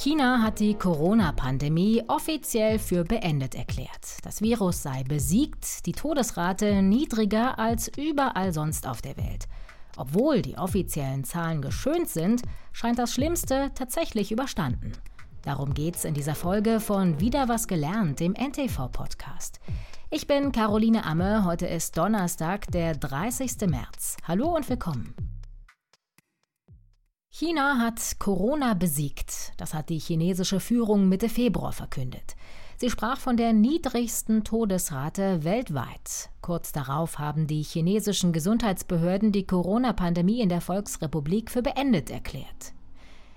China hat die Corona-Pandemie offiziell für beendet erklärt. Das Virus sei besiegt, die Todesrate niedriger als überall sonst auf der Welt. Obwohl die offiziellen Zahlen geschönt sind, scheint das Schlimmste tatsächlich überstanden. Darum geht's in dieser Folge von Wieder was gelernt, dem NTV-Podcast. Ich bin Caroline Amme, heute ist Donnerstag, der 30. März. Hallo und willkommen. China hat Corona besiegt. Das hat die chinesische Führung Mitte Februar verkündet. Sie sprach von der niedrigsten Todesrate weltweit. Kurz darauf haben die chinesischen Gesundheitsbehörden die Corona-Pandemie in der Volksrepublik für beendet erklärt.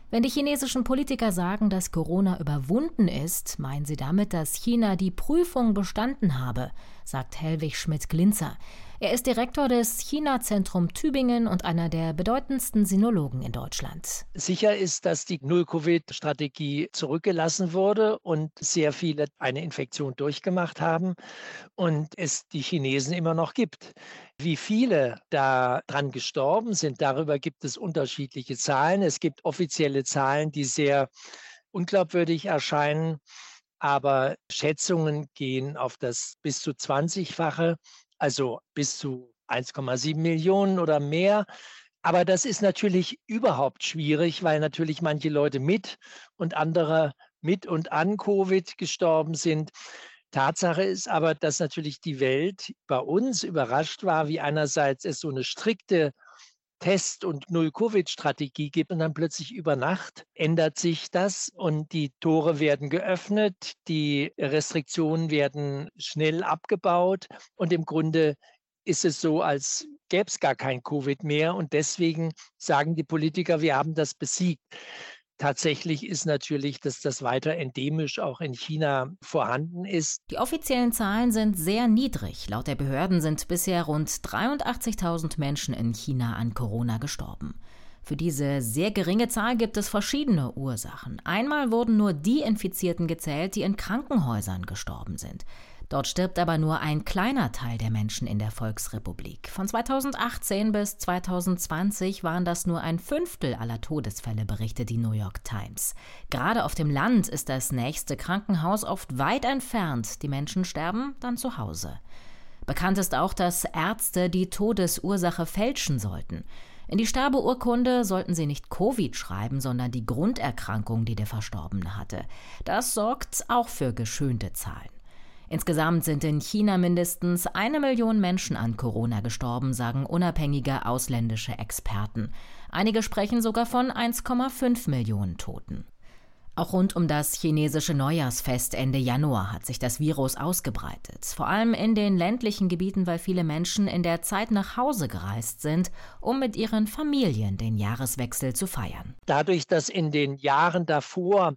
Wenn die chinesischen Politiker sagen, dass Corona überwunden ist, meinen sie damit, dass China die Prüfung bestanden habe, sagt Helwig Schmidt-Glinzer. Er ist Direktor des China-Zentrum Tübingen und einer der bedeutendsten Sinologen in Deutschland. Sicher ist, dass die Null-Covid-Strategie zurückgelassen wurde und sehr viele eine Infektion durchgemacht haben und es die Chinesen immer noch gibt. Wie viele daran gestorben sind, darüber gibt es unterschiedliche Zahlen. Es gibt offizielle Zahlen, die sehr unglaubwürdig erscheinen aber Schätzungen gehen auf das bis zu 20-fache also bis zu 1,7 Millionen oder mehr. Aber das ist natürlich überhaupt schwierig, weil natürlich manche Leute mit und andere mit und an Covid gestorben sind. Tatsache ist aber, dass natürlich die Welt bei uns überrascht war, wie einerseits es so eine strikte Test- und Null-Covid-Strategie gibt und dann plötzlich über Nacht ändert sich das und die Tore werden geöffnet, die Restriktionen werden schnell abgebaut und im Grunde ist es so, als gäbe es gar kein Covid mehr und deswegen sagen die Politiker, wir haben das besiegt. Tatsächlich ist natürlich, dass das weiter endemisch auch in China vorhanden ist. Die offiziellen Zahlen sind sehr niedrig. Laut der Behörden sind bisher rund 83.000 Menschen in China an Corona gestorben. Für diese sehr geringe Zahl gibt es verschiedene Ursachen. Einmal wurden nur die Infizierten gezählt, die in Krankenhäusern gestorben sind. Dort stirbt aber nur ein kleiner Teil der Menschen in der Volksrepublik. Von 2018 bis 2020 waren das nur ein Fünftel aller Todesfälle, berichtet die New York Times. Gerade auf dem Land ist das nächste Krankenhaus oft weit entfernt. Die Menschen sterben dann zu Hause. Bekannt ist auch, dass Ärzte die Todesursache fälschen sollten. In die Sterbeurkunde sollten sie nicht Covid schreiben, sondern die Grunderkrankung, die der Verstorbene hatte. Das sorgt auch für geschönte Zahlen. Insgesamt sind in China mindestens eine Million Menschen an Corona gestorben, sagen unabhängige ausländische Experten. Einige sprechen sogar von 1,5 Millionen Toten. Auch rund um das chinesische Neujahrsfest Ende Januar hat sich das Virus ausgebreitet. Vor allem in den ländlichen Gebieten, weil viele Menschen in der Zeit nach Hause gereist sind, um mit ihren Familien den Jahreswechsel zu feiern. Dadurch, dass in den Jahren davor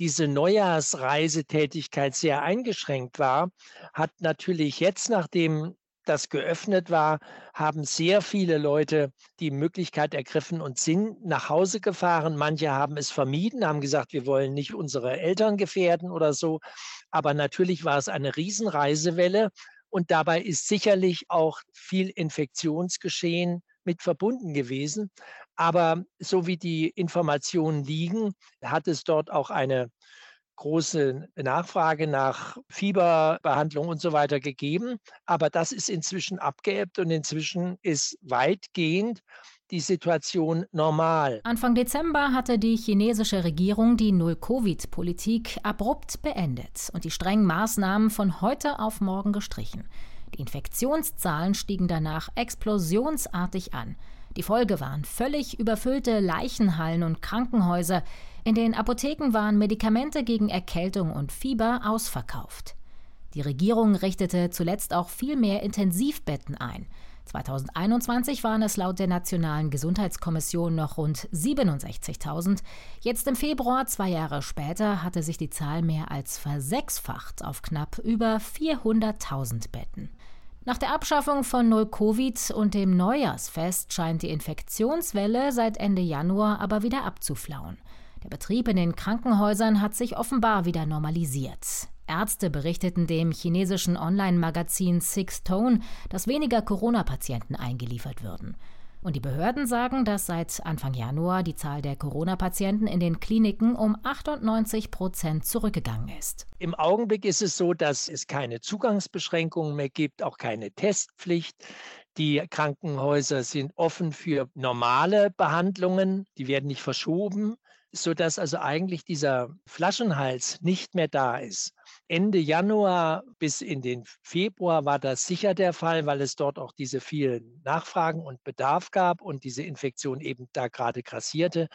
diese Neujahrsreisetätigkeit sehr eingeschränkt war, hat natürlich jetzt, nachdem das geöffnet war, haben sehr viele Leute die Möglichkeit ergriffen und sind nach Hause gefahren. Manche haben es vermieden, haben gesagt, wir wollen nicht unsere Eltern gefährden oder so. Aber natürlich war es eine Riesenreisewelle und dabei ist sicherlich auch viel Infektionsgeschehen mit verbunden gewesen. Aber so wie die Informationen liegen, hat es dort auch eine große Nachfrage nach Fieberbehandlung und so weiter gegeben. Aber das ist inzwischen abgeebbt und inzwischen ist weitgehend die Situation normal. Anfang Dezember hatte die chinesische Regierung die Null-Covid-Politik abrupt beendet und die strengen Maßnahmen von heute auf morgen gestrichen. Die Infektionszahlen stiegen danach explosionsartig an. Die Folge waren völlig überfüllte Leichenhallen und Krankenhäuser. In den Apotheken waren Medikamente gegen Erkältung und Fieber ausverkauft. Die Regierung richtete zuletzt auch viel mehr Intensivbetten ein. 2021 waren es laut der Nationalen Gesundheitskommission noch rund 67.000. Jetzt im Februar, zwei Jahre später, hatte sich die Zahl mehr als versechsfacht auf knapp über 400.000 Betten. Nach der Abschaffung von Null-Covid und dem Neujahrsfest scheint die Infektionswelle seit Ende Januar aber wieder abzuflauen. Der Betrieb in den Krankenhäusern hat sich offenbar wieder normalisiert. Ärzte berichteten dem chinesischen Online-Magazin Six Tone, dass weniger Corona-Patienten eingeliefert würden. Und die Behörden sagen, dass seit Anfang Januar die Zahl der Corona-Patienten in den Kliniken um 98 Prozent zurückgegangen ist. Im Augenblick ist es so, dass es keine Zugangsbeschränkungen mehr gibt, auch keine Testpflicht. Die Krankenhäuser sind offen für normale Behandlungen, die werden nicht verschoben, sodass also eigentlich dieser Flaschenhals nicht mehr da ist. Ende Januar bis in den Februar war das sicher der Fall, weil es dort auch diese vielen Nachfragen und Bedarf gab und diese Infektion eben da gerade grassierte.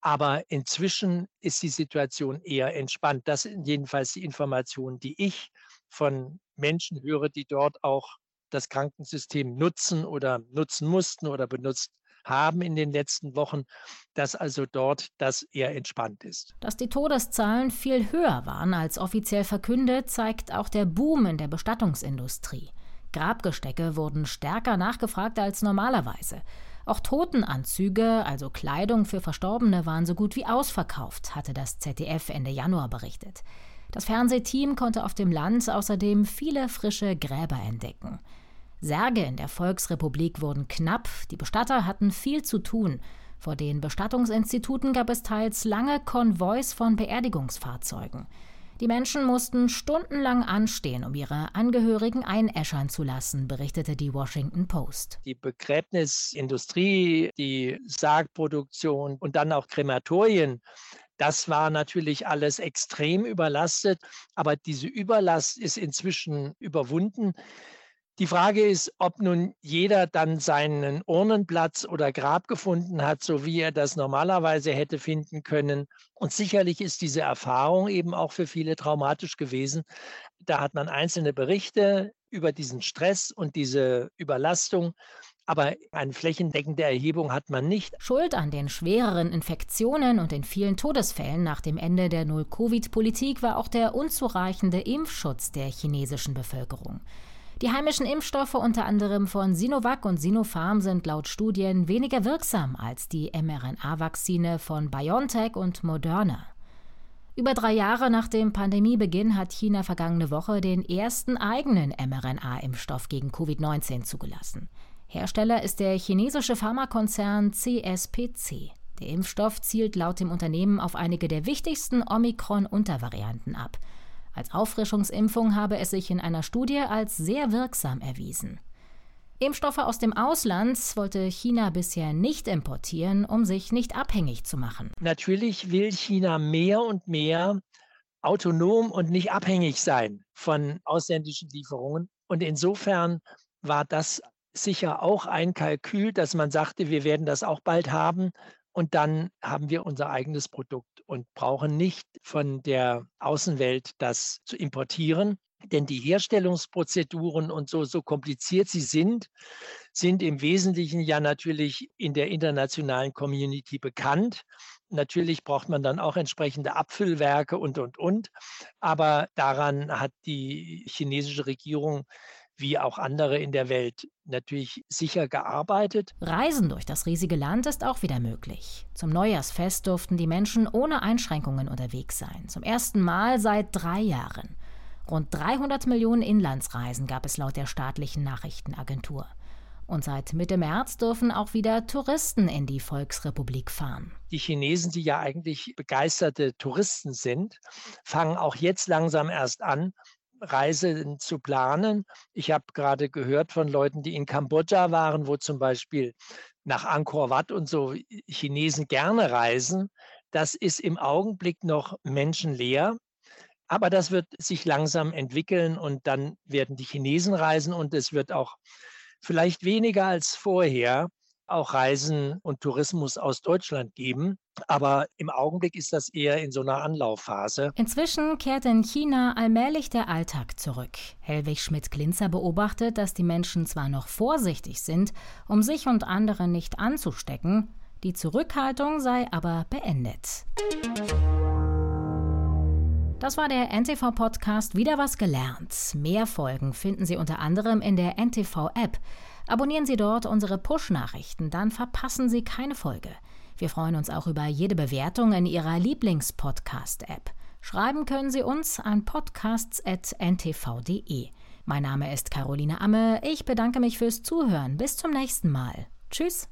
Aber inzwischen ist die Situation eher entspannt. Das sind jedenfalls die Informationen, die ich von Menschen höre, die dort auch das Krankensystem nutzen oder nutzen mussten oder benutzt haben in den letzten Wochen, dass also dort das eher entspannt ist. Dass die Todeszahlen viel höher waren als offiziell verkündet, zeigt auch der Boom in der Bestattungsindustrie. Grabgestecke wurden stärker nachgefragt als normalerweise. Auch Totenanzüge, also Kleidung für Verstorbene, waren so gut wie ausverkauft, hatte das ZDF Ende Januar berichtet. Das Fernsehteam konnte auf dem Land außerdem viele frische Gräber entdecken. Särge in der Volksrepublik wurden knapp, die Bestatter hatten viel zu tun. Vor den Bestattungsinstituten gab es teils lange Konvois von Beerdigungsfahrzeugen. Die Menschen mussten stundenlang anstehen, um ihre Angehörigen einäschern zu lassen, berichtete die Washington Post. Die Begräbnisindustrie, die Sargproduktion und dann auch Krematorien, das war natürlich alles extrem überlastet, aber diese Überlast ist inzwischen überwunden. Die Frage ist, ob nun jeder dann seinen Urnenplatz oder Grab gefunden hat, so wie er das normalerweise hätte finden können. Und sicherlich ist diese Erfahrung eben auch für viele traumatisch gewesen. Da hat man einzelne Berichte über diesen Stress und diese Überlastung. Aber eine flächendeckende Erhebung hat man nicht. Schuld an den schwereren Infektionen und den vielen Todesfällen nach dem Ende der Null-Covid-Politik war auch der unzureichende Impfschutz der chinesischen Bevölkerung. Die heimischen Impfstoffe unter anderem von Sinovac und Sinopharm sind laut Studien weniger wirksam als die mRNA-Vakzine von BioNTech und Moderna. Über drei Jahre nach dem Pandemiebeginn hat China vergangene Woche den ersten eigenen mRNA-Impfstoff gegen Covid-19 zugelassen. Hersteller ist der chinesische Pharmakonzern CSPC. Der Impfstoff zielt laut dem Unternehmen auf einige der wichtigsten Omikron-Untervarianten ab – als Auffrischungsimpfung habe es sich in einer Studie als sehr wirksam erwiesen. Impfstoffe aus dem Ausland wollte China bisher nicht importieren, um sich nicht abhängig zu machen. Natürlich will China mehr und mehr autonom und nicht abhängig sein von ausländischen Lieferungen. Und insofern war das sicher auch ein Kalkül, dass man sagte, wir werden das auch bald haben. Und dann haben wir unser eigenes Produkt und brauchen nicht von der Außenwelt das zu importieren. Denn die Herstellungsprozeduren und so, so kompliziert sie sind, sind im Wesentlichen ja natürlich in der internationalen Community bekannt. Natürlich braucht man dann auch entsprechende Abfüllwerke und, und, und. Aber daran hat die chinesische Regierung wie auch andere in der Welt natürlich sicher gearbeitet. Reisen durch das riesige Land ist auch wieder möglich. Zum Neujahrsfest durften die Menschen ohne Einschränkungen unterwegs sein. Zum ersten Mal seit drei Jahren. Rund 300 Millionen Inlandsreisen gab es laut der staatlichen Nachrichtenagentur. Und seit Mitte März dürfen auch wieder Touristen in die Volksrepublik fahren. Die Chinesen, die ja eigentlich begeisterte Touristen sind, fangen auch jetzt langsam erst an, Reisen zu planen. Ich habe gerade gehört von Leuten, die in Kambodscha waren, wo zum Beispiel nach Angkor Wat und so Chinesen gerne reisen. Das ist im Augenblick noch menschenleer. Aber das wird sich langsam entwickeln und dann werden die Chinesen reisen und es wird auch vielleicht weniger als vorher auch Reisen und Tourismus aus Deutschland geben. Aber im Augenblick ist das eher in so einer Anlaufphase. Inzwischen kehrt in China allmählich der Alltag zurück. Helwig Schmidt-Glinzer beobachtet, dass die Menschen zwar noch vorsichtig sind, um sich und andere nicht anzustecken, die Zurückhaltung sei aber beendet. Das war der NTV-Podcast Wieder was gelernt. Mehr Folgen finden Sie unter anderem in der NTV-App. Abonnieren Sie dort unsere Push-Nachrichten, dann verpassen Sie keine Folge. Wir freuen uns auch über jede Bewertung in Ihrer Lieblings-Podcast-App. Schreiben können Sie uns an podcasts.ntv.de. Mein Name ist Caroline Amme. Ich bedanke mich fürs Zuhören. Bis zum nächsten Mal. Tschüss.